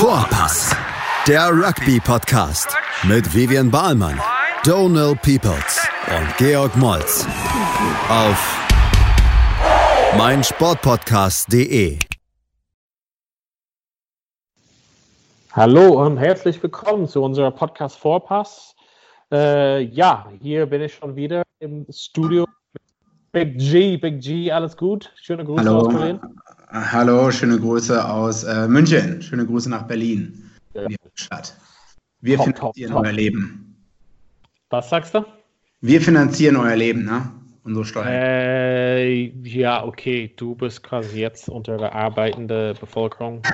Vorpass, der Rugby-Podcast mit Vivian Bahlmann, Donal Peoples und Georg Moltz auf meinsportpodcast.de. Hallo und herzlich willkommen zu unserer Podcast Vorpass. Äh, ja, hier bin ich schon wieder im Studio. Big G, Big G, alles gut? Schöne Grüße Hallo. aus Berlin. Hallo, schöne Grüße aus äh, München. Schöne Grüße nach Berlin, Ja. die Stadt. Wir Top, finanzieren top, top. euer Leben. Was sagst du? Wir finanzieren euer Leben, ne? Unsere Steuern. Äh, ja, okay, du bist quasi jetzt unter der arbeitenden Bevölkerung.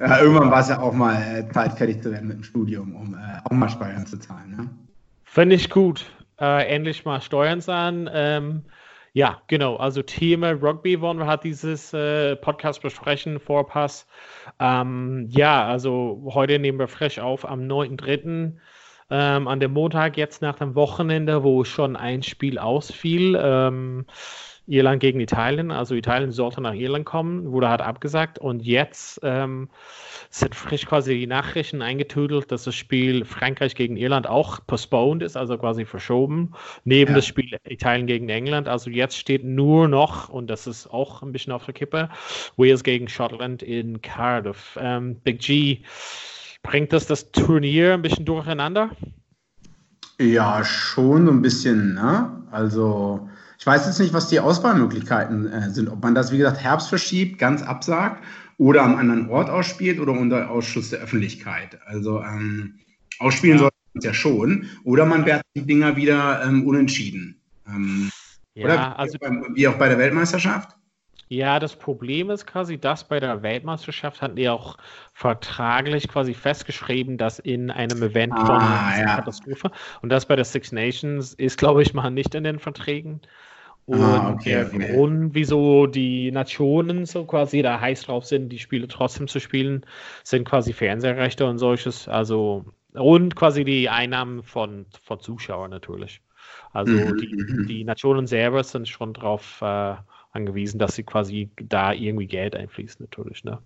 Ja, irgendwann war es ja auch mal äh, Zeit, fertig zu werden mit dem Studium, um äh, auch mal Steuern zu zahlen. Ne? Finde ich gut. Äh, endlich mal Steuern zahlen. Ähm, ja, genau. Also Thema Rugby wollen wir halt dieses äh, Podcast besprechen, Vorpass. Ähm, ja, also heute nehmen wir frisch auf am 9.3. Ähm, an dem Montag, jetzt nach dem Wochenende, wo schon ein Spiel ausfiel. Ähm, Irland gegen Italien. Also Italien sollte nach Irland kommen, wurde halt abgesagt. Und jetzt ähm, sind frisch quasi die Nachrichten eingetüdelt, dass das Spiel Frankreich gegen Irland auch postponed ist, also quasi verschoben, neben Ja. das Spiel Italien gegen England. Also jetzt steht nur noch, und das ist auch ein bisschen auf der Kippe, Wales gegen Schottland in Cardiff. Ähm, Big G, bringt das das Turnier ein bisschen durcheinander? Ja, schon so ein bisschen, ne? Also, ich weiß jetzt nicht, was die Auswahlmöglichkeiten äh, sind. Ob man das, wie gesagt, Herbst verschiebt, ganz absagt oder am anderen Ort ausspielt oder unter Ausschuss der Öffentlichkeit. Also, ähm, ausspielen Ja. sollte man es ja schon. Oder man wertet die Dinger wieder ähm, unentschieden. Ähm, Ja, oder also wie, beim- wie auch bei der Weltmeisterschaft? Ja, das Problem ist quasi, dass bei der Weltmeisterschaft hatten die auch vertraglich quasi festgeschrieben, dass in einem Event Ah, von ja. Katastrophe und das bei der Six Nations ist, glaube ich, mal nicht in den Verträgen. Und Ah, okay, der okay. Grund, wieso die Nationen so quasi da heiß drauf sind, die Spiele trotzdem zu spielen, sind quasi Fernsehrechte und solches. Also und quasi die Einnahmen von, von Zuschauern natürlich. Also Mhm, die, mhm. die Nationen selber sind schon darauf äh, angewiesen, dass sie quasi da irgendwie Geld einfließt, natürlich. Ne?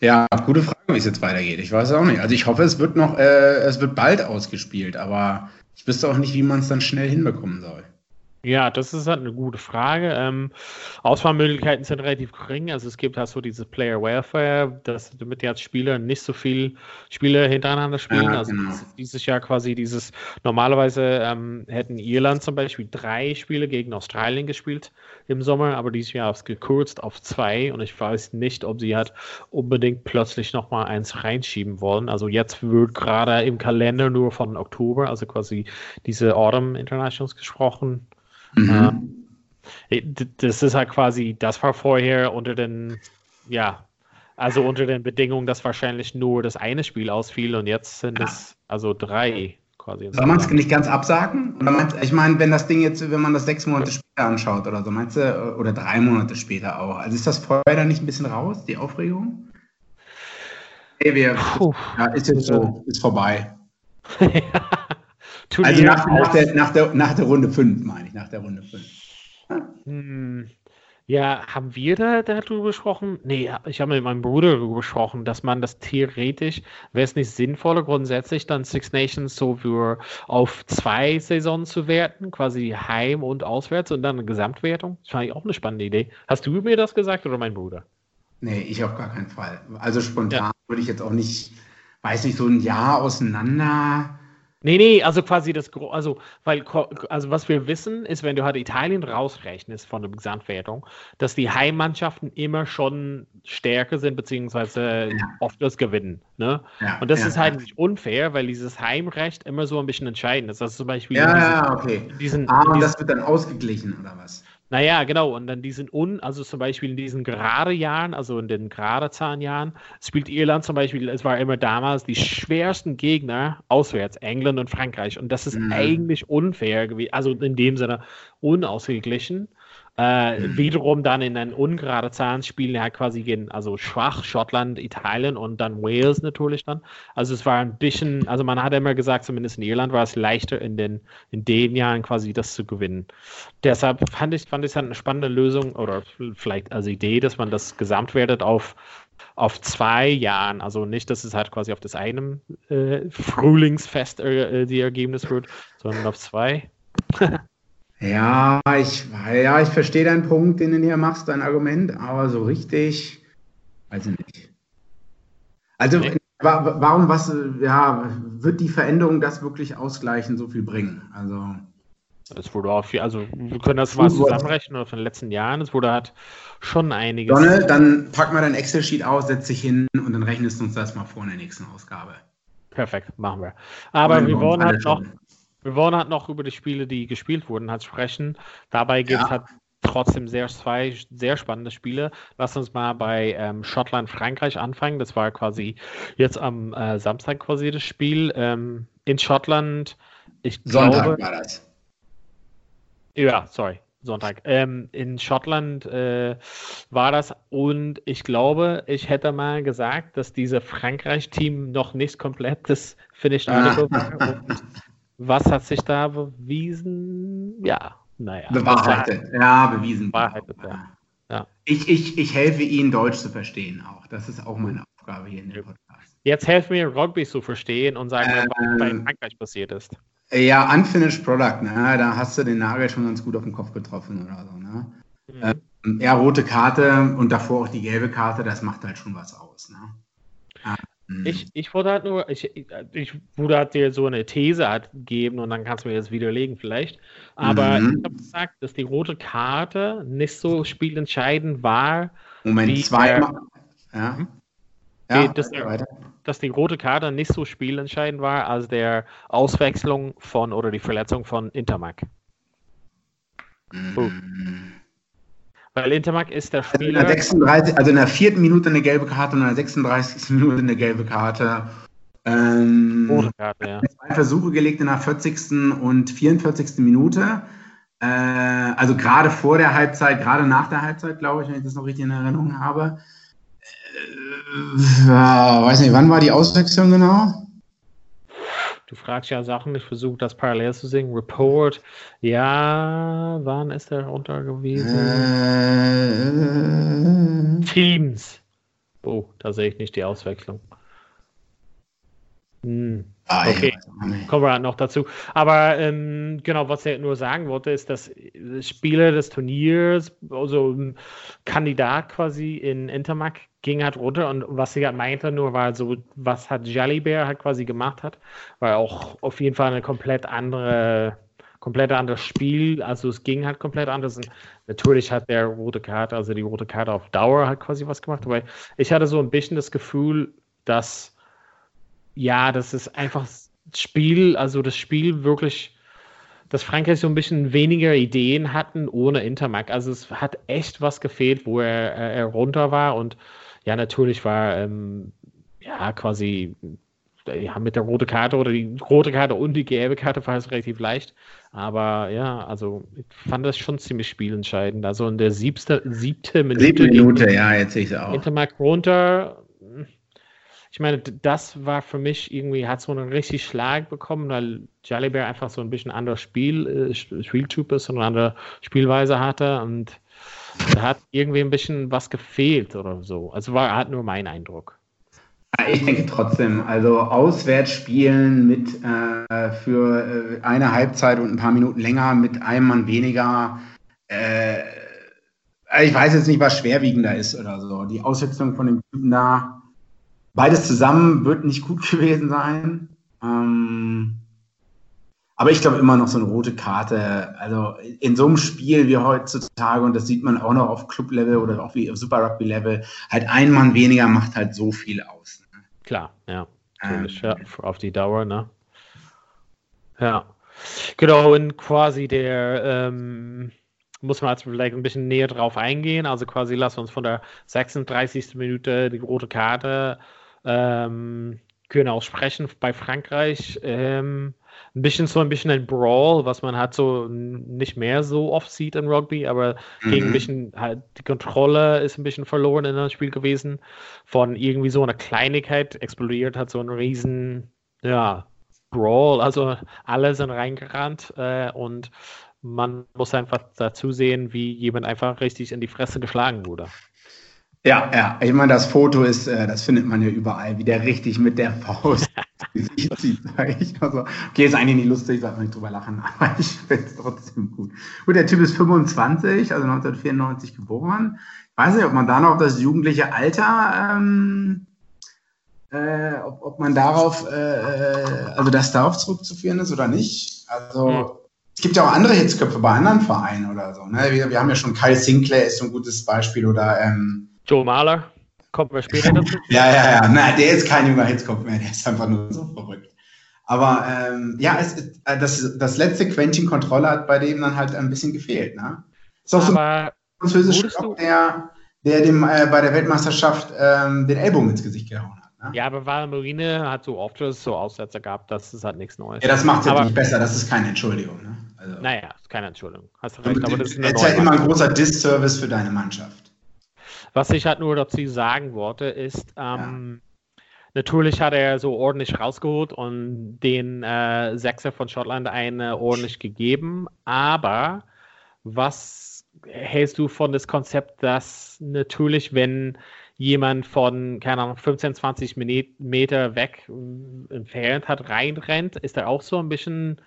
Ja, gute Frage, wie es jetzt weitergeht. Ich weiß es auch nicht. Also ich hoffe, es wird noch, äh, es wird bald ausgespielt, aber ich wüsste auch nicht, wie man es dann schnell hinbekommen soll. Ja, das ist halt eine gute Frage. Ähm, Auswahlmöglichkeiten sind relativ gering. Also es gibt halt so dieses Player Welfare, dass damit jetzt Spieler nicht so viel Spiele hintereinander spielen. Ja, also genau. dieses, dieses Jahr quasi dieses, normalerweise ähm, hätten Irland zum Beispiel drei Spiele gegen Australien gespielt im Sommer, aber dieses Jahr ist gekürzt auf zwei und ich weiß nicht, ob sie halt unbedingt plötzlich nochmal eins reinschieben wollen. Also jetzt wird gerade im Kalender nur von Oktober, also quasi diese Autumn Internationals gesprochen. Mhm. Äh, d- Das ist halt quasi, das war vorher unter den, ja, also unter den Bedingungen, dass wahrscheinlich nur das eine Spiel ausfiel und jetzt sind es also drei quasi. Soll man es nicht ganz absagen? Oder meinst, ich meine, wenn das Ding jetzt, wenn man das sechs Monate später anschaut oder so, meinst du, oder drei Monate später auch. Also ist das vorher dann nicht ein bisschen raus, die Aufregung? Hey, wir, ja, ist jetzt so, ist vorbei. Turnier Also nach, nach, der, nach, der, nach der Runde 5, meine ich, nach der Runde 5. Hm, Ja, haben wir da darüber gesprochen? Nee, ich habe mit meinem Bruder darüber gesprochen, dass man das theoretisch, wäre es nicht sinnvoller, grundsätzlich dann Six Nations so für auf zwei Saisons zu werten, quasi heim und auswärts und dann eine Gesamtwertung? Das fand ich auch eine spannende Idee. Hast du mir das gesagt oder mein Bruder? Nee, ich auf gar keinen Fall. Also spontan Ja. würde ich jetzt auch nicht, weiß nicht, so ein Jahr auseinander. Nee, nee, also quasi das, also, weil, also was wir wissen, ist, wenn du halt Italien rausrechnest von der Gesamtwertung, dass die Heimmannschaften immer schon stärker sind, beziehungsweise oft das gewinnen, ne? Ja, Und das ja, ist halt ja. nicht unfair, weil dieses Heimrecht immer so ein bisschen entscheidend ist. Das ist zum Beispiel Ja, diesen, ja, okay. diesen, Ah, und das wird dann ausgeglichen, oder was? Naja, genau. Und dann diesen un, also zum Beispiel in diesen gerade Jahren, also in den gerade Zahnjahren, spielt Irland zum Beispiel, es war immer damals die schwersten Gegner auswärts, England und Frankreich. Und das ist Mhm. eigentlich unfair gewesen, also in dem Sinne unausgeglichen. Äh. Wiederum dann in einen ungerade Zahlen ja quasi gegen, also schwach Schottland, Italien und dann Wales natürlich dann. Also es war ein bisschen, also man hat immer gesagt, zumindest in Irland war es leichter in den, in den Jahren quasi das zu gewinnen. Deshalb fand ich, fand ich es halt eine spannende Lösung oder vielleicht als Idee, dass man das gesamtwertet auf auf zwei Jahren. Also nicht, dass es halt quasi auf das einem äh, Frühlingsfest äh, die Ergebnis wird, sondern auf zwei. ja, ich, ja, ich verstehe deinen Punkt, den du hier machst, dein Argument, aber so richtig, weiß ich nicht. Also, nee. warum, was, ja, wird die Veränderung das wirklich ausgleichen, so viel bringen? Also. Es wurde auch viel, also wir können das mal zusammenrechnen von den letzten Jahren. Es wurde halt schon einiges. Donne, dann pack mal dein Excel-Sheet aus, setz dich hin und dann rechnest du uns das mal vor in der nächsten Ausgabe. Perfekt, machen wir. Aber wir wollen halt noch, wir wollen halt noch über die Spiele, die gespielt wurden, halt sprechen. Dabei gibt es ja. halt trotzdem sehr zwei sehr spannende Spiele. Lass uns mal bei ähm, Schottland, Frankreich anfangen. Das war quasi jetzt am äh, Samstag quasi das Spiel. Ähm, in Schottland, ich Sonntag glaube, war das. Ja, sorry. Sonntag. Ähm, in Schottland äh, war das und ich glaube, ich hätte mal gesagt, dass dieses Frankreich-Team noch nicht komplett das Finished Article war. Was hat sich da bewiesen? Ja, naja. Bewahrheitet. Ja, bewiesen. Bewahrheitet, ja. ja. Ich, ich, ich helfe Ihnen, Deutsch zu verstehen auch. Das ist auch meine Aufgabe hier in dem Podcast. Jetzt helfen mir, Rugby zu verstehen und sagen, ähm, was bei Frankreich passiert ist. Ja, Unfinished Product, ne? da hast du den Nagel schon ganz gut auf den Kopf getroffen oder so. Ne? Mhm. Ähm, ja, rote Karte und davor auch die gelbe Karte, das macht halt schon was aus. Ne? Ähm, ich, ich wurde halt nur, ich, ich wurde halt dir so eine These halt geben und dann kannst du mir das widerlegen vielleicht. Aber mhm. ich habe gesagt, dass die rote Karte nicht so spielentscheidend war. Moment, zweimal. Ja. Hm? Ja, dass, der, dass, die rote Karte nicht so spielentscheidend war als der Auswechslung von oder die Verletzung von Intermac. Mhm. Weil Intermac ist der Spieler. Also in, der 36, also in der vierten Minute eine gelbe Karte und in der 36. Minute eine gelbe Karte. Ähm, rote Karte, ja. Zwei Versuche gelegt in der 40. und 44. Minute. Äh, also gerade vor der Halbzeit, gerade nach der Halbzeit, glaube ich, wenn ich das noch richtig in Erinnerung habe. Ja, weiß nicht, wann war die Auswechslung genau? Du fragst ja Sachen, ich versuche das parallel zu singen. Report, ja, wann ist der runter gewesen? Äh, Teams. Oh, da sehe ich nicht die Auswechslung. Hm. Ah, okay, kommen wir noch dazu. Aber ähm, genau, was er nur sagen wollte, ist, dass Spieler des Turniers, also ein Kandidat quasi in Intermac, ging halt runter. Und was sie halt meinte nur war so, was hat Jalibert halt quasi gemacht hat, war auch auf jeden Fall eine komplett andere, komplett anderes Spiel, also es ging halt komplett anders. Und natürlich hat der rote Karte, also die rote Karte auf Dauer halt quasi was gemacht, aber ich hatte so ein bisschen das Gefühl, dass ja, das ist einfach Spiel, also das Spiel wirklich, dass Frankreich so ein bisschen weniger Ideen hatten ohne Intermac. Also es hat echt was gefehlt, wo er, er runter war und ja, natürlich war ähm, ja quasi ja, mit der roten Karte oder die rote Karte und die gelbe Karte war es relativ leicht. Aber ja, also ich fand das schon ziemlich spielentscheidend. Also in der siebte, siebte Minute. Siebte Minute, ja, jetzt sehe ich es auch. Intermark runter, ich meine, das war für mich irgendwie, hat so einen richtig Schlag bekommen, weil Jalibert einfach so ein bisschen anderes Spiel, äh, Spieltyp ist und eine andere Spielweise hatte und da hat irgendwie ein bisschen was gefehlt oder so. Also war hat nur mein Eindruck. Ich denke trotzdem, also auswärts spielen mit äh, für äh, eine Halbzeit und ein paar Minuten länger mit einem Mann weniger. Äh, ich weiß jetzt nicht, was schwerwiegender ist oder so. Die Aussetzung von dem Typen da, Beides zusammen wird nicht gut gewesen sein. Ähm, aber ich glaube immer noch so eine rote Karte. Also in so einem Spiel wie heutzutage, und das sieht man auch noch auf Club-Level oder auch wie auf Super Rugby-Level, halt ein Mann weniger macht halt so viel aus. Ne? Klar, ja. Ähm, ja. Auf die Dauer, ne? Ja. Genau, und quasi der, ähm, muss man jetzt vielleicht ein bisschen näher drauf eingehen. Also quasi lass uns von der 36. Minute die rote Karte ähm, können auch sprechen bei Frankreich. Ähm, ein bisschen so ein bisschen ein Brawl, was man halt so nicht mehr so oft sieht in Rugby, aber mhm. gegen ein bisschen halt die Kontrolle ist ein bisschen verloren in das Spiel gewesen. Von irgendwie so einer Kleinigkeit explodiert hat so ein riesen, ja, Brawl. Also alle sind reingerannt äh, und man muss einfach dazu sehen, wie jemand einfach richtig in die Fresse geschlagen wurde. Ja, ja. Ich meine, das Foto ist, äh, das findet man ja überall, wie der richtig mit der Faust Gesicht zieht, sage ich. Also, okay, ist eigentlich nicht lustig, sollte man nicht drüber lachen, aber ich finde es trotzdem gut. Gut, der Typ ist 25, also 1994 geboren. Ich weiß nicht, ob man da noch das jugendliche Alter, ähm, äh, ob, ob man darauf, äh, äh also das darauf zurückzuführen ist oder nicht. Also, hm. es gibt ja auch andere Hitzköpfe bei anderen Vereinen oder so. Ne? Wir, wir haben ja schon Kyle Sinclair ist so ein gutes Beispiel oder ähm, Joe Mahler, kommt wir später dazu. ja, ja, ja. Na, der ist kein junger Hitzkopf mehr, der ist einfach nur so verrückt. Aber ähm, ja, es, äh, das, das letzte Quäntchen Kontrolle hat bei dem dann halt ein bisschen gefehlt. Ne? Ist auch Aber so ein französischer der, der dem äh, bei der Weltmeisterschaft ähm, den Ellbogen ins Gesicht gehauen hat. Ne? Ja, aber Valmarine hat so oft so Aussätze gehabt, das ist halt nichts Neues. Ja, das macht es ja nicht besser, das ist keine Entschuldigung. Ne? Also, naja, ist keine Entschuldigung. Hast recht, aber das ist, ist ja immer ein großer Disservice für deine Mannschaft. Was ich halt nur dazu sagen wollte, ist, ähm, ja. natürlich hat er so ordentlich rausgeholt und den äh, Sechser von Schottland eine ordentlich gegeben, aber was hältst du von das Konzept, dass natürlich, wenn jemand von, keine Ahnung, 15, 20 Meter weg äh, entfernt hat, reinrennt, ist er auch so ein bisschen,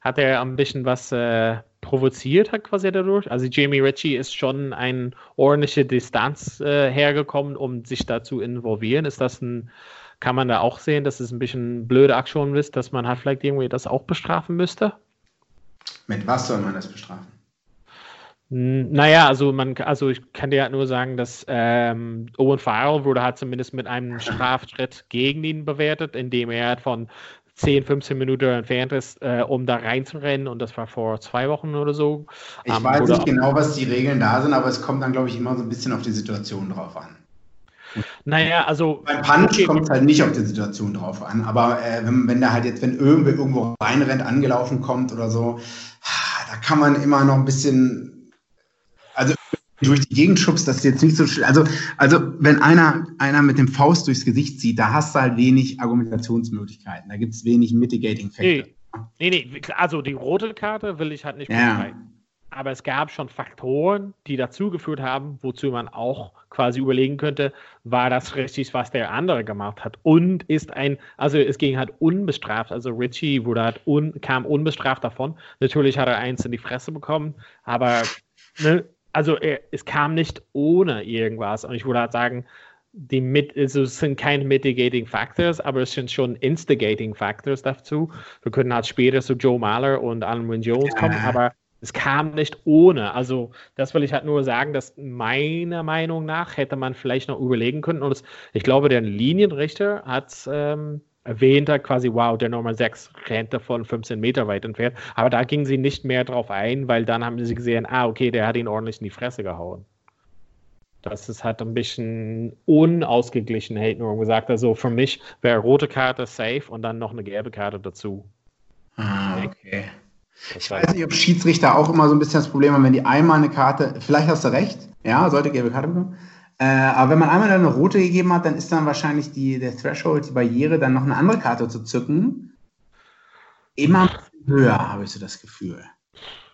hat er ein bisschen was äh, provoziert hat quasi dadurch. Also Jamie Ritchie ist schon eine ordentliche Distanz äh, hergekommen, um sich da zu involvieren. Ist das ein, kann man da auch sehen, dass es ein bisschen blöde Aktion ist, dass man halt vielleicht irgendwie das auch bestrafen müsste? Mit was soll man das bestrafen? Naja, also man, also ich kann dir halt nur sagen, dass ähm, Owen Farrell wurde halt zumindest mit einem Strafschritt gegen ihn bewertet, indem er halt von 10, 15 Minuten entfernt ist, äh, um da reinzurennen. Und das war vor zwei Wochen oder so. Ich ähm, weiß nicht genau, was die Regeln da sind, aber es kommt dann, glaube ich, immer so ein bisschen auf die Situation drauf an. Naja, also. Beim Punch okay. kommt es halt nicht auf die Situation drauf an, aber äh, wenn, wenn da halt jetzt, wenn irgendwer irgendwo reinrennt, angelaufen kommt oder so, da kann man immer noch ein bisschen, durch die Gegend schubst, das ist jetzt nicht so schlimm. Also, also wenn einer, einer mit dem Faust durchs Gesicht zieht, da hast du halt wenig Argumentationsmöglichkeiten. Da gibt es wenig Mitigating Factor. Nee, nee, nee, also die rote Karte will ich halt nicht ja. Aber es gab schon Faktoren, die dazu geführt haben, wozu man auch quasi überlegen könnte, war das richtig, was der andere gemacht hat? Und ist ein, also es ging halt unbestraft, also Richie wurde halt un, kam unbestraft davon. Natürlich hat er eins in die Fresse bekommen, aber ne, also er, es kam nicht ohne irgendwas. Und ich würde halt sagen, die mit, also es sind keine mitigating factors, aber es sind schon instigating factors dazu. Wir können halt später zu Joe Mahler und Alan Wynne Jones kommen, aber es kam nicht ohne. Also das will ich halt nur sagen, dass meiner Meinung nach hätte man vielleicht noch überlegen können. Und es, ich glaube, der Linienrichter hat ähm, erwähnt hat, quasi, wow, der Nummer 6 rennt davon 15 Meter weit entfernt. Aber da gingen sie nicht mehr drauf ein, weil dann haben sie gesehen, ah, okay, der hat ihn ordentlich in die Fresse gehauen. Das ist halt ein bisschen unausgeglichen, hätte nur gesagt. Also für mich wäre rote Karte safe und dann noch eine gelbe Karte dazu. Ah, okay. Ich weiß nicht, ob Schiedsrichter auch immer so ein bisschen das Problem haben, wenn die einmal eine Karte, vielleicht hast du recht, ja, sollte gelbe Karte bekommen, äh, aber wenn man einmal eine rote gegeben hat, dann ist dann wahrscheinlich die, der Threshold, die Barriere, dann noch eine andere Karte zu zücken. Immer höher, habe ich so das Gefühl.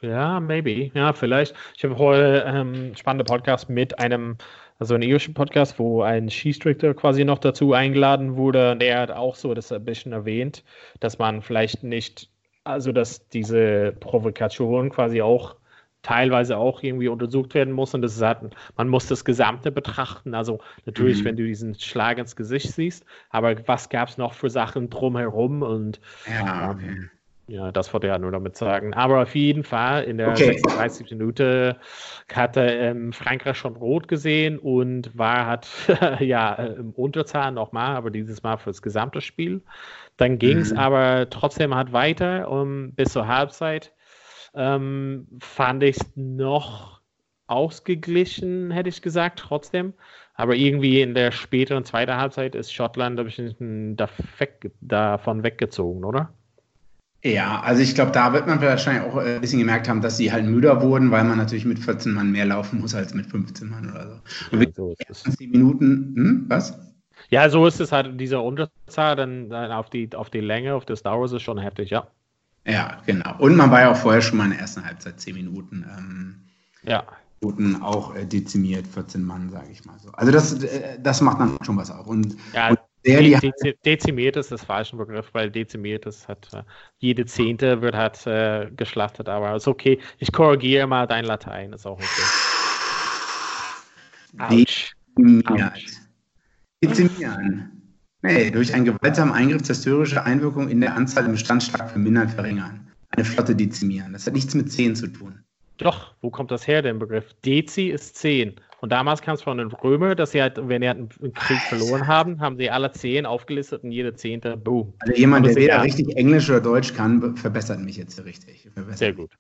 Ja, maybe. Ja, vielleicht. Ich habe heute ähm, spannende Podcast mit einem, also einen irischen Podcast, wo ein Skistrictor quasi noch dazu eingeladen wurde. Und der hat auch so das ein bisschen erwähnt, dass man vielleicht nicht, also dass diese Provokation quasi auch teilweise auch irgendwie untersucht werden muss und das ist halt, man muss das Gesamte betrachten. Also natürlich, mhm. wenn du diesen Schlag ins Gesicht siehst, aber was gab es noch für Sachen drumherum und ja, ähm, okay. ja, das wollte ich ja nur damit sagen. Aber auf jeden Fall in der okay. 36. Minute hatte ähm, Frankreich schon rot gesehen und war hat ja im Unterzahl nochmal, aber dieses Mal fürs gesamte Spiel. Dann ging es mhm. aber trotzdem halt weiter um, bis zur Halbzeit ähm, fand ich es noch ausgeglichen, hätte ich gesagt, trotzdem. Aber irgendwie in der späteren zweiten Halbzeit ist Schottland ein bisschen davon weggezogen, oder? Ja, also ich glaube, da wird man wahrscheinlich auch ein bisschen gemerkt haben, dass sie halt müder wurden, weil man natürlich mit 14 Mann mehr laufen muss als mit 15 Mann oder so. Und ja, so ist es. Minuten, hm, was? Ja, so ist es halt in dieser Unterzahl, dann, dann auf, die, auf die Länge, auf das Dauer ist es schon heftig, ja. Ja, genau. Und man war ja auch vorher schon mal in der ersten Halbzeit zehn Minuten. Ähm, ja. Quoten auch äh, dezimiert, 14 Mann, sage ich mal so. Also das, äh, das macht dann schon was auch. Und, ja, und der, die Dezi dezimiert ist das falsche Begriff, weil dezimiert ist, hat äh, jede Zehnte wird halt äh, geschlachtet, aber ist okay. Ich korrigiere mal dein Latein, ist auch okay. Dezimiert. Dezimieren. Nee, durch einen gewaltsamen Eingriff zerstörerische Einwirkung in der Anzahl im Bestand stark vermindern, verringern. Eine Flotte dezimieren. Das hat nichts mit 10 zu tun. Doch, wo kommt das her, der Begriff? Dezi ist 10. Und damals kam es von den Römern, dass sie halt, wenn sie halt einen Krieg verloren haben, haben sie alle 10 aufgelistet und jede zehnte, boom. Also jemand, der weder richtig Englisch oder Deutsch kann, verbessert mich jetzt richtig. Sehr gut.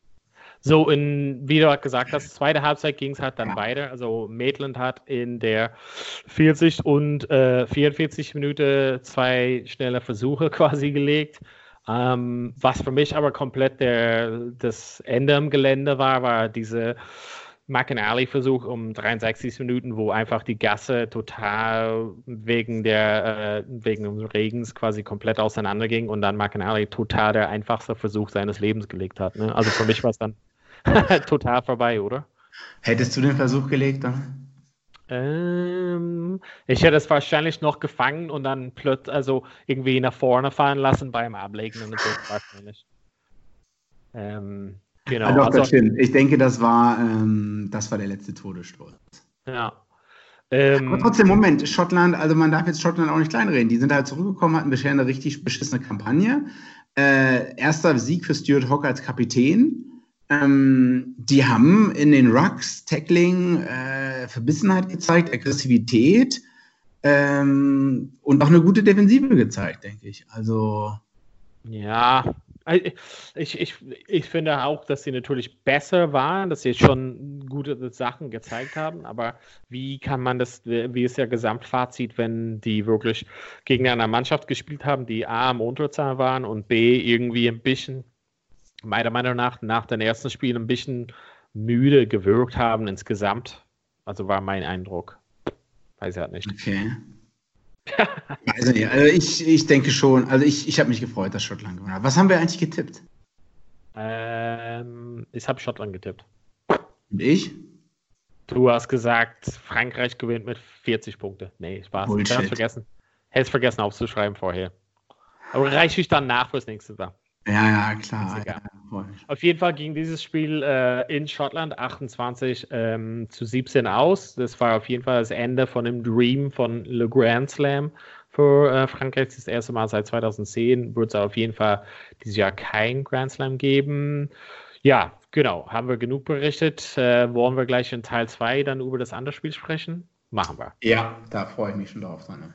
So, in, wie du gesagt hast, zweite Halbzeit ging es halt dann weiter. Also Maitland hat in der 40 und äh, 44 Minuten zwei schnelle Versuche quasi gelegt. Ähm, was für mich aber komplett der, das Ende im Gelände war, war diese McAnally-Versuch um 63 Minuten, wo einfach die Gasse total wegen der äh, wegen des Regens quasi komplett auseinanderging und dann McAnally total der einfachste Versuch seines Lebens gelegt hat. Ne? Also für mich war es dann total vorbei, oder? Hättest du den Versuch gelegt dann? Ähm, ich hätte es wahrscheinlich noch gefangen und dann plötzlich, also irgendwie nach vorne fahren lassen beim Ablegen und so wahrscheinlich. Ähm, genau. Doch, also, das stimmt. Ich denke, das war, ähm, das war der letzte Todesstoß. Ja. Ähm, Aber trotzdem, Moment, Schottland, also man darf jetzt Schottland auch nicht kleinreden. Die sind halt zurückgekommen, hatten bisher eine richtig beschissene Kampagne. Äh, erster Sieg für Stuart Hawk als Kapitän. Ähm, die haben in den Rucks Tackling äh, Verbissenheit gezeigt, Aggressivität ähm, und auch eine gute Defensive gezeigt, denke ich. Also. Ja, ich, ich, ich finde auch, dass sie natürlich besser waren, dass sie schon gute Sachen gezeigt haben, aber wie kann man das, wie ist ja Gesamtfazit, wenn die wirklich gegen eine Mannschaft gespielt haben, die A im Unterzahl waren und B irgendwie ein bisschen meiner Meinung nach nach dem ersten Spiel ein bisschen müde gewirkt haben insgesamt. Also war mein Eindruck. Weiß ich halt nicht. Okay. also, nicht. also ich, ich denke schon, also ich, ich habe mich gefreut, dass Schottland gewonnen hat. Was haben wir eigentlich getippt? Ähm, ich habe Schottland getippt. Und ich? Du hast gesagt, Frankreich gewinnt mit 40 Punkte. Nee, Spaß. Bullshit. Ich vergessen. Hättest vergessen aufzuschreiben vorher. Aber reiche ich dann nach fürs nächste Mal. Ja, ja, klar. Ja, Auf jeden Fall ging dieses Spiel äh, in Schottland 28 ähm, zu 17 aus. Das war auf jeden Fall das Ende von dem Dream von Le Grand Slam für äh, Frankreich. Das erste Mal seit 2010 wird es auf jeden Fall dieses Jahr kein Grand Slam geben. Ja, genau. Haben wir genug berichtet. Äh, wollen wir gleich in Teil 2 dann über das andere Spiel sprechen? Machen wir. Ja, da freue ich mich schon drauf. Sonne.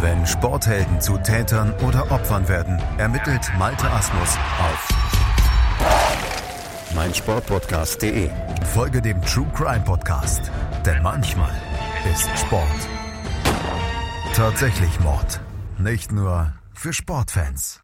Wenn Sporthelden zu Tätern oder Opfern werden, ermittelt Malte Asmus auf meinsportpodcast.de. Folge dem True Crime Podcast, denn manchmal ist Sport tatsächlich Mord. Nicht nur für Sportfans.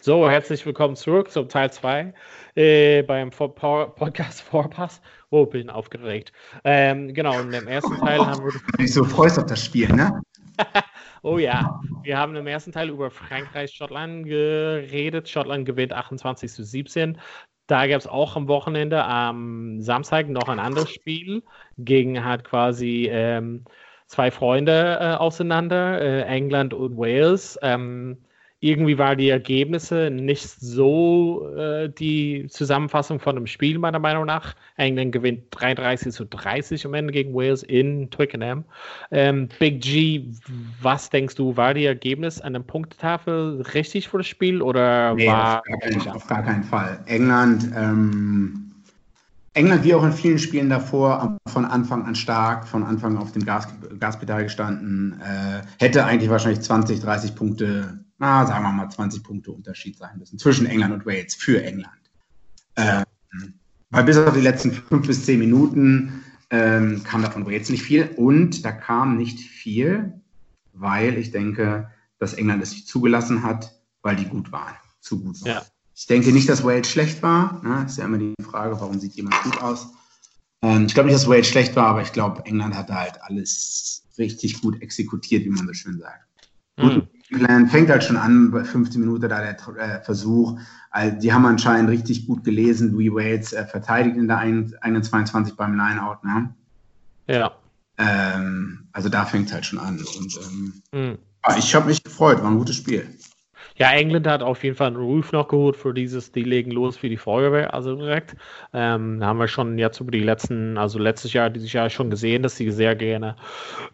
So, herzlich willkommen zurück zum Teil 2 äh, beim Podcast Vorpass. Oh, bin aufgeregt. Ähm, genau, in dem ersten Teil haben wir. Du so freust auf das Spiel, ne? oh ja, wir haben im ersten Teil über Frankreich-Schottland geredet. Schottland gewinnt 28 zu 17. Da gab es auch am Wochenende, am Samstag, noch ein anderes Spiel gegen halt quasi ähm, zwei Freunde äh, auseinander, äh, England und Wales. Ähm, irgendwie waren die Ergebnisse nicht so äh, die Zusammenfassung von dem Spiel, meiner Meinung nach. England gewinnt 33 zu 30 am Ende gegen Wales in Twickenham. Ähm, Big G, was denkst du, war die Ergebnis an der Punktetafel richtig für das Spiel oder nee, war. Auf gar, keinen, auf gar keinen Fall. England. Ähm England, wie auch in vielen Spielen davor, von Anfang an stark, von Anfang auf dem Gas, Gaspedal gestanden, äh, hätte eigentlich wahrscheinlich 20, 30 Punkte na, sagen wir mal 20 Punkte Unterschied sein müssen zwischen England und Wales für England. Ähm, weil bis auf die letzten fünf bis zehn Minuten ähm, kam davon Wales nicht viel und da kam nicht viel, weil ich denke, dass England es nicht zugelassen hat, weil die gut waren, zu gut waren. Ja. Ich denke nicht, dass Wales schlecht war. Ne? Ist ja immer die Frage, warum sieht jemand gut aus? Ähm, ich glaube nicht, dass Wales schlecht war, aber ich glaube, England hat da halt alles richtig gut exekutiert, wie man so schön sagt. Mhm. Gut, fängt halt schon an, bei 15 Minuten da der äh, Versuch. Also, die haben anscheinend richtig gut gelesen. Louis Wales äh, verteidigt in der 21 beim Lineout. Ne? Ja. Ähm, also da fängt es halt schon an. Und ähm, mhm. ich habe mich gefreut, war ein gutes Spiel. Ja, England hat auf jeden Fall einen Ruf noch geholt für dieses, die legen los für die Feuerwehr, also direkt. Ähm, da haben wir schon jetzt über die letzten, also letztes Jahr, dieses Jahr schon gesehen, dass sie sehr gerne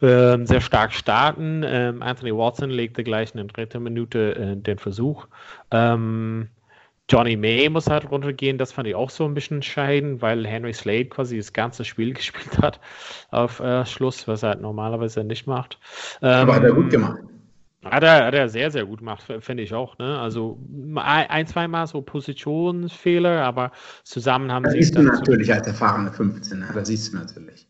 ähm, sehr stark starten. Ähm, Anthony Watson legte gleich in der dritten Minute äh, den Versuch. Ähm, Johnny May muss halt runtergehen, das fand ich auch so ein bisschen entscheidend, weil Henry Slade quasi das ganze Spiel gespielt hat auf äh, Schluss, was er halt normalerweise nicht macht. Aber hat er gut ähm, gemacht. Hat er, hat er sehr, sehr gut gemacht, finde ich auch. Ne? Also ein, zweimal so Positionsfehler, aber zusammen haben das sie. Siehst du natürlich als erfahrene 15, ne? das siehst du natürlich.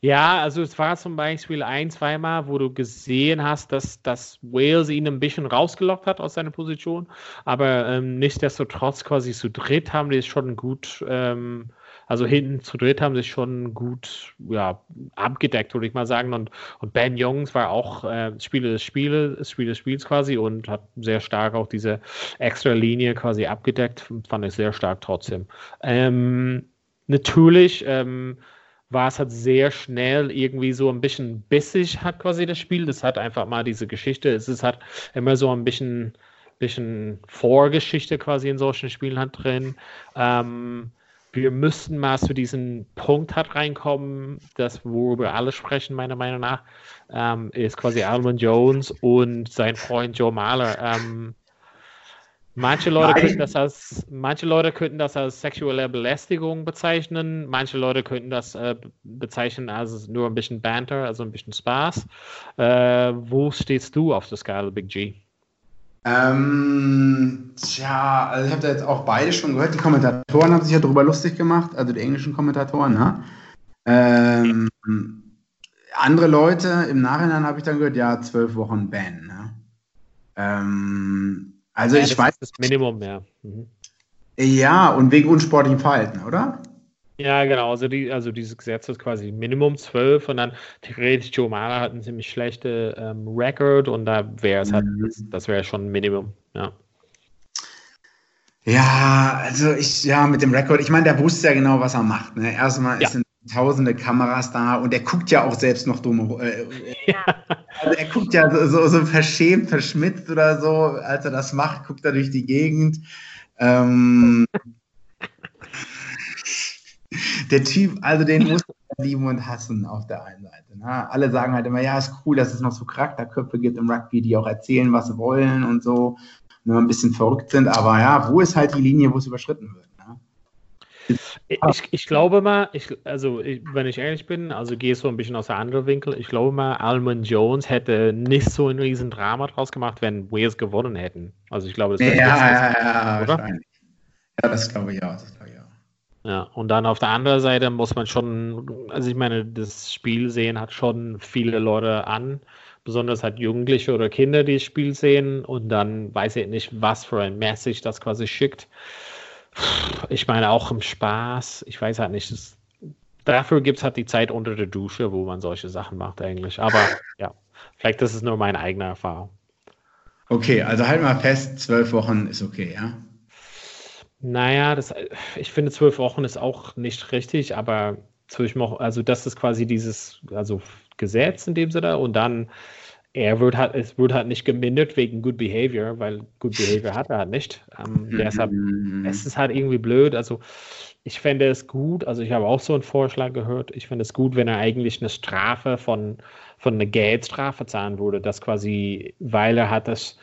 Ja, also es war zum Beispiel ein, zweimal, wo du gesehen hast, dass, dass Wales ihn ein bisschen rausgelockt hat aus seiner Position, aber ähm, nichtsdestotrotz quasi zu dritt haben die es schon gut ähm, also hinten zu dritt haben sich schon gut ja, abgedeckt, würde ich mal sagen. Und, und Ben Jungs war auch äh, Spieler des Spieles, Spieler des Spiels quasi und hat sehr stark auch diese extra Linie quasi abgedeckt. Fand ich sehr stark trotzdem. Ähm, natürlich ähm, war es halt sehr schnell irgendwie so ein bisschen bissig, hat quasi das Spiel. Das hat einfach mal diese Geschichte. Es ist halt immer so ein bisschen, bisschen Vorgeschichte quasi in solchen Spielen halt drin. Ähm, wir müssten mal zu diesem Punkt hat reinkommen, das worüber alle sprechen, meiner Meinung nach, ähm, ist quasi Almond Jones und sein Freund Joe Mahler. Ähm, manche Leute könnten das als manche Leute könnten das als sexuelle Belästigung bezeichnen, manche Leute könnten das äh, bezeichnen als nur ein bisschen Banter, also ein bisschen Spaß. Äh, wo stehst du auf der Skala Big G? Ähm, tja, also ich habe da jetzt auch beide schon gehört. Die Kommentatoren haben sich ja darüber lustig gemacht, also die englischen Kommentatoren, ne? Ähm, andere Leute, im Nachhinein habe ich dann gehört, ja, zwölf Wochen Ban, ne? Ähm, also ja, ich weiß. Das Minimum, ja. Mhm. Ja, und wegen unsportlichem Verhalten, oder? Ja, genau. Also, die, also dieses Gesetz ist quasi Minimum 12 und dann theoretisch Joe Mara hat einen ziemlich schlechten ähm, Record und da wäre es halt, mhm. das, das wäre schon Minimum, ja. Ja, also ich, ja, mit dem Rekord, ich meine, der wusste ja genau, was er macht. Ne? Erstmal ja. sind tausende Kameras da und er guckt ja auch selbst noch dumm. Äh, ja. Also er guckt ja so, so, so, verschämt, verschmitzt oder so, als er das macht, guckt er durch die Gegend. Ähm, der Typ, also den muss man lieben und hassen auf der einen Seite. Ne? Alle sagen halt immer, ja, ist cool, dass es noch so Charakterköpfe gibt im Rugby, die auch erzählen, was sie wollen und so, nur ein bisschen verrückt sind. Aber ja, wo ist halt die Linie, wo es überschritten wird? Ne? Ich, ich, glaube mal, ich, also ich, wenn ich ehrlich bin, also gehe so ein bisschen aus der anderen Winkel, ich glaube mal, Almond Jones hätte nicht so ein riesen Drama draus gemacht, wenn Wales gewonnen hätten. Also ich glaube, das wäre ja, ja, ja? Ja, das glaube ich auch. Das glaube ich auch. Ja, und dann auf der anderen Seite muss man schon, also ich meine, das Spiel sehen hat schon viele Leute an, besonders halt Jugendliche oder Kinder, die das Spiel sehen und dann weiß ich nicht, was für ein Message das quasi schickt. Ich meine, auch im Spaß, ich weiß halt nicht, das, dafür gibt es halt die Zeit unter der Dusche, wo man solche Sachen macht eigentlich. Aber ja, vielleicht das ist nur meine eigene Erfahrung. Okay, also halt mal fest, zwölf Wochen ist okay, ja? Naja, das, ich finde, zwölf Wochen ist auch nicht richtig, aber zwölf Wochen, also das ist quasi dieses, also Gesetz in dem Sinne und dann, er wird halt, es wird halt nicht gemindert wegen Good Behavior, weil Good Behavior hat er halt nicht. Ähm, deshalb, mhm. es ist halt irgendwie blöd, also ich fände es gut, also ich habe auch so einen Vorschlag gehört, ich fände es gut, wenn er eigentlich eine Strafe von, von einer Geldstrafe zahlen würde, dass quasi, weil er hat das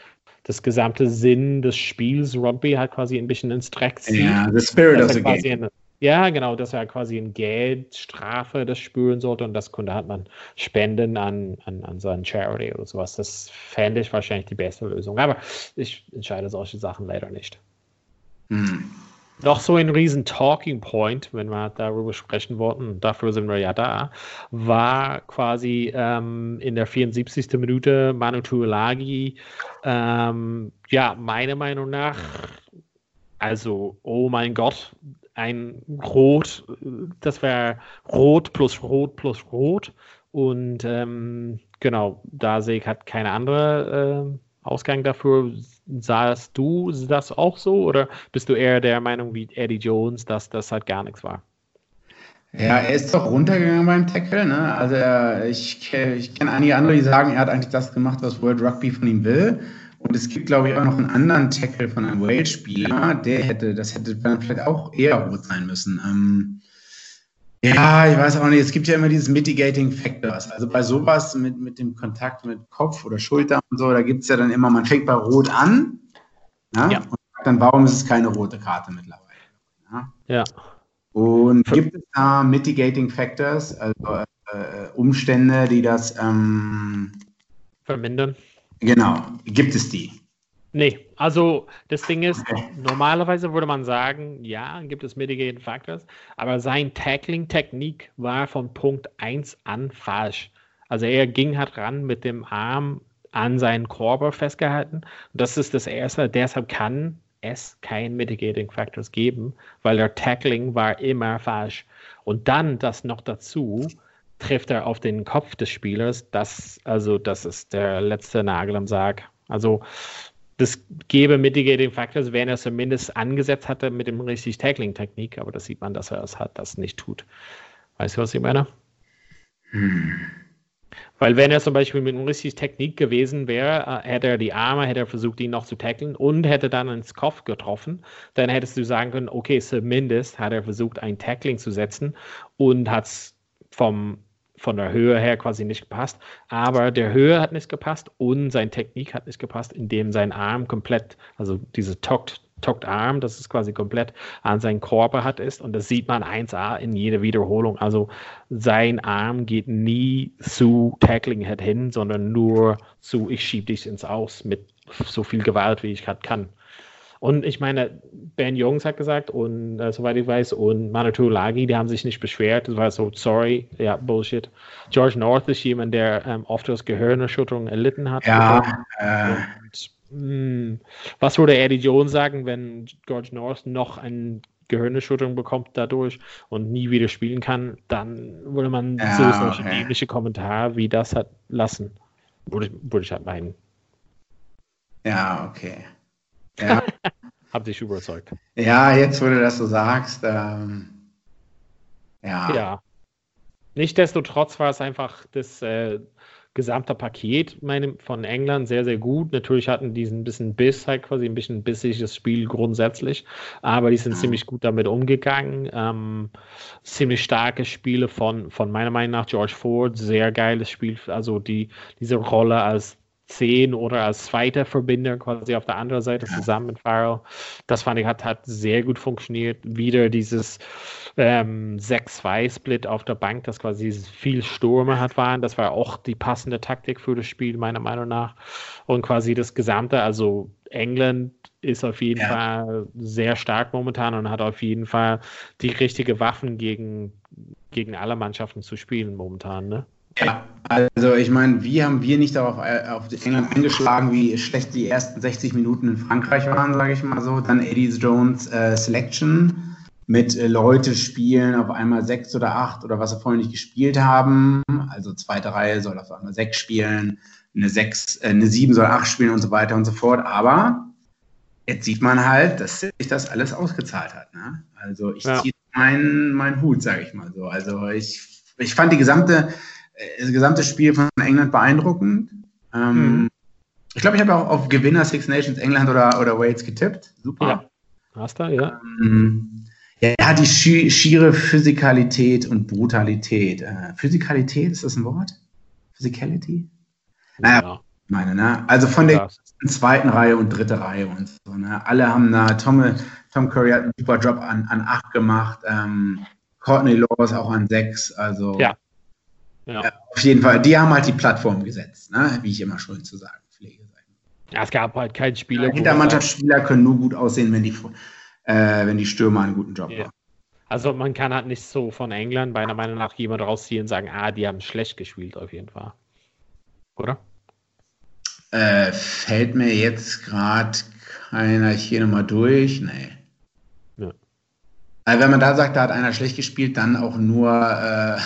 das gesamte Sinn des Spiels Rugby halt quasi ein bisschen ins Dreck zieht. Ja, the spirit of the game. Eine, Ja, genau, das war quasi eine Geldstrafe, das spüren sollte und das konnte hat man spenden an, an, an so ein Charity oder sowas. Das fände ich wahrscheinlich die beste Lösung. Aber ich entscheide solche Sachen leider nicht. Hm. Noch so ein riesen Talking Point, wenn wir darüber sprechen wollten, dafür sind wir ja da, war quasi ähm, in der 74. Minute Manu Tuolagi, ähm, ja, meiner Meinung nach, also, oh mein Gott, ein Rot, das wäre Rot plus Rot plus Rot. Und ähm, genau, da sehe ich halt keine andere äh, Ausgang dafür. Sahst du das auch so oder bist du eher der Meinung wie Eddie Jones, dass das halt gar nichts war? Ja, er ist doch runtergegangen beim Tackle. Ne? Also er, ich, ich kenne einige andere, die sagen, er hat eigentlich das gemacht, was World Rugby von ihm will. Und es gibt, glaube ich, auch noch einen anderen Tackle von einem Wales-Spieler, der hätte, das hätte dann vielleicht auch eher rot sein müssen. Ähm, ja, ich weiß auch nicht, es gibt ja immer dieses Mitigating Factors. Also bei sowas mit, mit dem Kontakt mit Kopf oder Schulter und so, da gibt es ja dann immer, man fängt bei Rot an ja, ja. und dann, warum ist es keine rote Karte mittlerweile? Ja. ja. Und gibt es da Mitigating Factors, also äh, Umstände, die das ähm, vermindern? Genau, gibt es die? Nee, also das Ding ist, normalerweise würde man sagen, ja, gibt es Mitigating Factors, aber sein Tackling-Technik war von Punkt 1 an falsch. Also er ging halt ran mit dem Arm an seinen Korber festgehalten. Das ist das Erste, deshalb kann es kein Mitigating Factors geben, weil der Tackling war immer falsch. Und dann das noch dazu, trifft er auf den Kopf des Spielers. Das, also, das ist der letzte Nagel am Sarg. Also, das gäbe Mitigating Factors, wenn er es zumindest angesetzt hatte mit dem richtig Tackling-Technik, aber das sieht man, dass er es hat, das nicht tut. Weißt du, was ich meine? Hm. Weil wenn er zum Beispiel mit richtig Technik gewesen wäre, äh, hätte er die Arme, hätte er versucht, ihn noch zu tackeln und hätte dann ins Kopf getroffen, dann hättest du sagen können, okay, zumindest hat er versucht, ein Tackling zu setzen und hat es vom von der Höhe her quasi nicht gepasst. Aber der Höhe hat nicht gepasst und seine Technik hat nicht gepasst, indem sein Arm komplett, also diese Tucked, Tucked Arm, das ist quasi komplett an seinen Körper hat ist. Und das sieht man 1A in jeder Wiederholung. Also sein Arm geht nie zu Tackling Head hin, sondern nur zu, ich schieb dich ins Aus mit so viel Gewalt, wie ich gerade kann. Und ich meine, Ben Jungs hat gesagt, und äh, soweit ich weiß, und Manitou Lagi, die haben sich nicht beschwert. Das war so, sorry, ja, Bullshit. George North ist jemand, der ähm, oft aus Gehirnerschütterung erlitten hat. Ja. Äh. Und, mh, hm, was würde Eddie Jones sagen, wenn George North noch eine Gehirnerschütterung bekommt dadurch und nie wieder spielen kann, dann würde man ja, so solche okay. ähnliche Kommentare wie das hat lassen. Würde, würde ich halt meinen. Ja, okay. Hab dich überzeugt. Ja, jetzt, wo du das so sagst, ähm, ja. Ja. Nichtsdestotrotz war es einfach das äh, gesamte Paket meine, von England sehr, sehr gut. Natürlich hatten die ein bisschen Biss, halt quasi ein bisschen bissiges Spiel grundsätzlich, aber die sind ja. ziemlich gut damit umgegangen. Ähm, ziemlich starke Spiele von, von meiner Meinung nach George Ford, sehr geiles Spiel. Also die, diese Rolle als 10 oder als zweiter Verbinder quasi auf der anderen Seite zusammen mit Farrell. Das fand ich hat, hat sehr gut funktioniert. Wieder dieses ähm, 6-2-Split auf der Bank, das quasi viel Stürme hat waren. Das war auch die passende Taktik für das Spiel, meiner Meinung nach. Und quasi das Gesamte, also England ist auf jeden ja. Fall sehr stark momentan und hat auf jeden Fall die richtige Waffen gegen, gegen alle Mannschaften zu spielen momentan, ne? Ja, also ich meine, wie haben wir nicht darauf auf England eingeschlagen, wie schlecht die ersten 60 Minuten in Frankreich waren, sage ich mal so. Dann Eddie Jones äh, Selection mit äh, Leute spielen auf einmal sechs oder acht oder was sie vorher nicht gespielt haben. Also zweite Reihe soll auf einmal sechs spielen, eine sechs, äh, eine sieben soll acht spielen und so weiter und so fort. Aber jetzt sieht man halt, dass sich das alles ausgezahlt hat. Ne? Also ich ja. ziehe meinen mein Hut, sage ich mal so. Also ich, ich fand die gesamte äh, das gesamte Spiel von England beeindruckend. Ähm, mhm. Ich glaube, ich habe auch auf Gewinner Six Nations England oder, oder Wales getippt. Super. Ja. Hast du, ja. Ähm, ja, die schi schiere Physikalität und Brutalität. Äh, Physikalität, ist das ein Wort? Physicality? Naja, meine, ne? Also von der zweiten Reihe und dritte Reihe und so, ne? Alle haben da, Tom, Tom Curry hat einen super Job an, an acht gemacht, ähm, Courtney Laws auch an sechs, also ja. Ja. Auf jeden Fall, die haben halt die Plattform gesetzt, ne? wie ich immer schön zu sagen pflege. Ja, es gab halt keinen Spieler. Ja, Hintermannschaftsspieler können nur gut aussehen, wenn die, äh, wenn die Stürmer einen guten Job ja. machen. Also man kann halt nicht so von England meiner Meinung nach jemand rausziehen und sagen, ah, die haben schlecht gespielt auf jeden Fall. Oder? Äh, fällt mir jetzt gerade keiner hier nochmal durch? Nee. Ja. Also wenn man da sagt, da hat einer schlecht gespielt, dann auch nur, äh,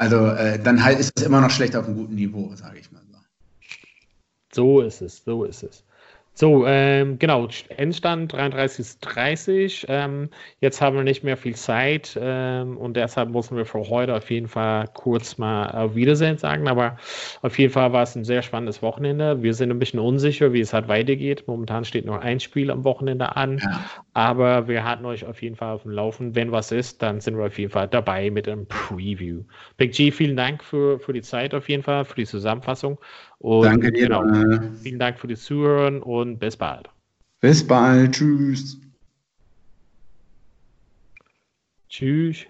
also äh, dann halt ist es immer noch schlecht auf einem guten Niveau, sage ich mal so. So ist es, so ist es. So, ähm, genau, Endstand 33.30 ähm, jetzt haben wir nicht mehr viel Zeit ähm, und deshalb müssen wir für heute auf jeden Fall kurz mal auf Wiedersehen sagen. Aber auf jeden Fall war es ein sehr spannendes Wochenende. Wir sind ein bisschen unsicher, wie es halt weitergeht. Momentan steht noch ein Spiel am Wochenende an, ja. aber wir hatten euch auf jeden Fall auf dem Laufen. Wenn was ist, dann sind wir auf jeden Fall dabei mit einem Preview. Big G, vielen Dank für, für die Zeit auf jeden Fall, für die Zusammenfassung. Und Danke dir. Genau, vielen Dank für das Zuhören und bis bald. Bis bald. Tschüss. Tschüss.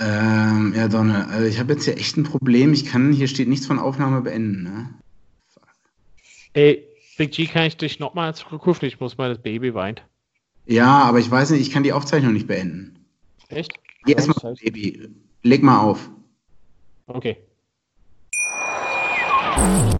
Ähm, ja, Donne, also ich habe jetzt hier echt ein Problem. Ich kann, hier steht nichts von Aufnahme beenden, ne? Ey, Big G, kann ich dich nochmal zurückrufen? Ich muss mal das Baby weint. Ja, aber ich weiß nicht, ich kann die Aufzeichnung nicht beenden. Echt? Geh erstmal, Baby. Leg mal auf. Okay.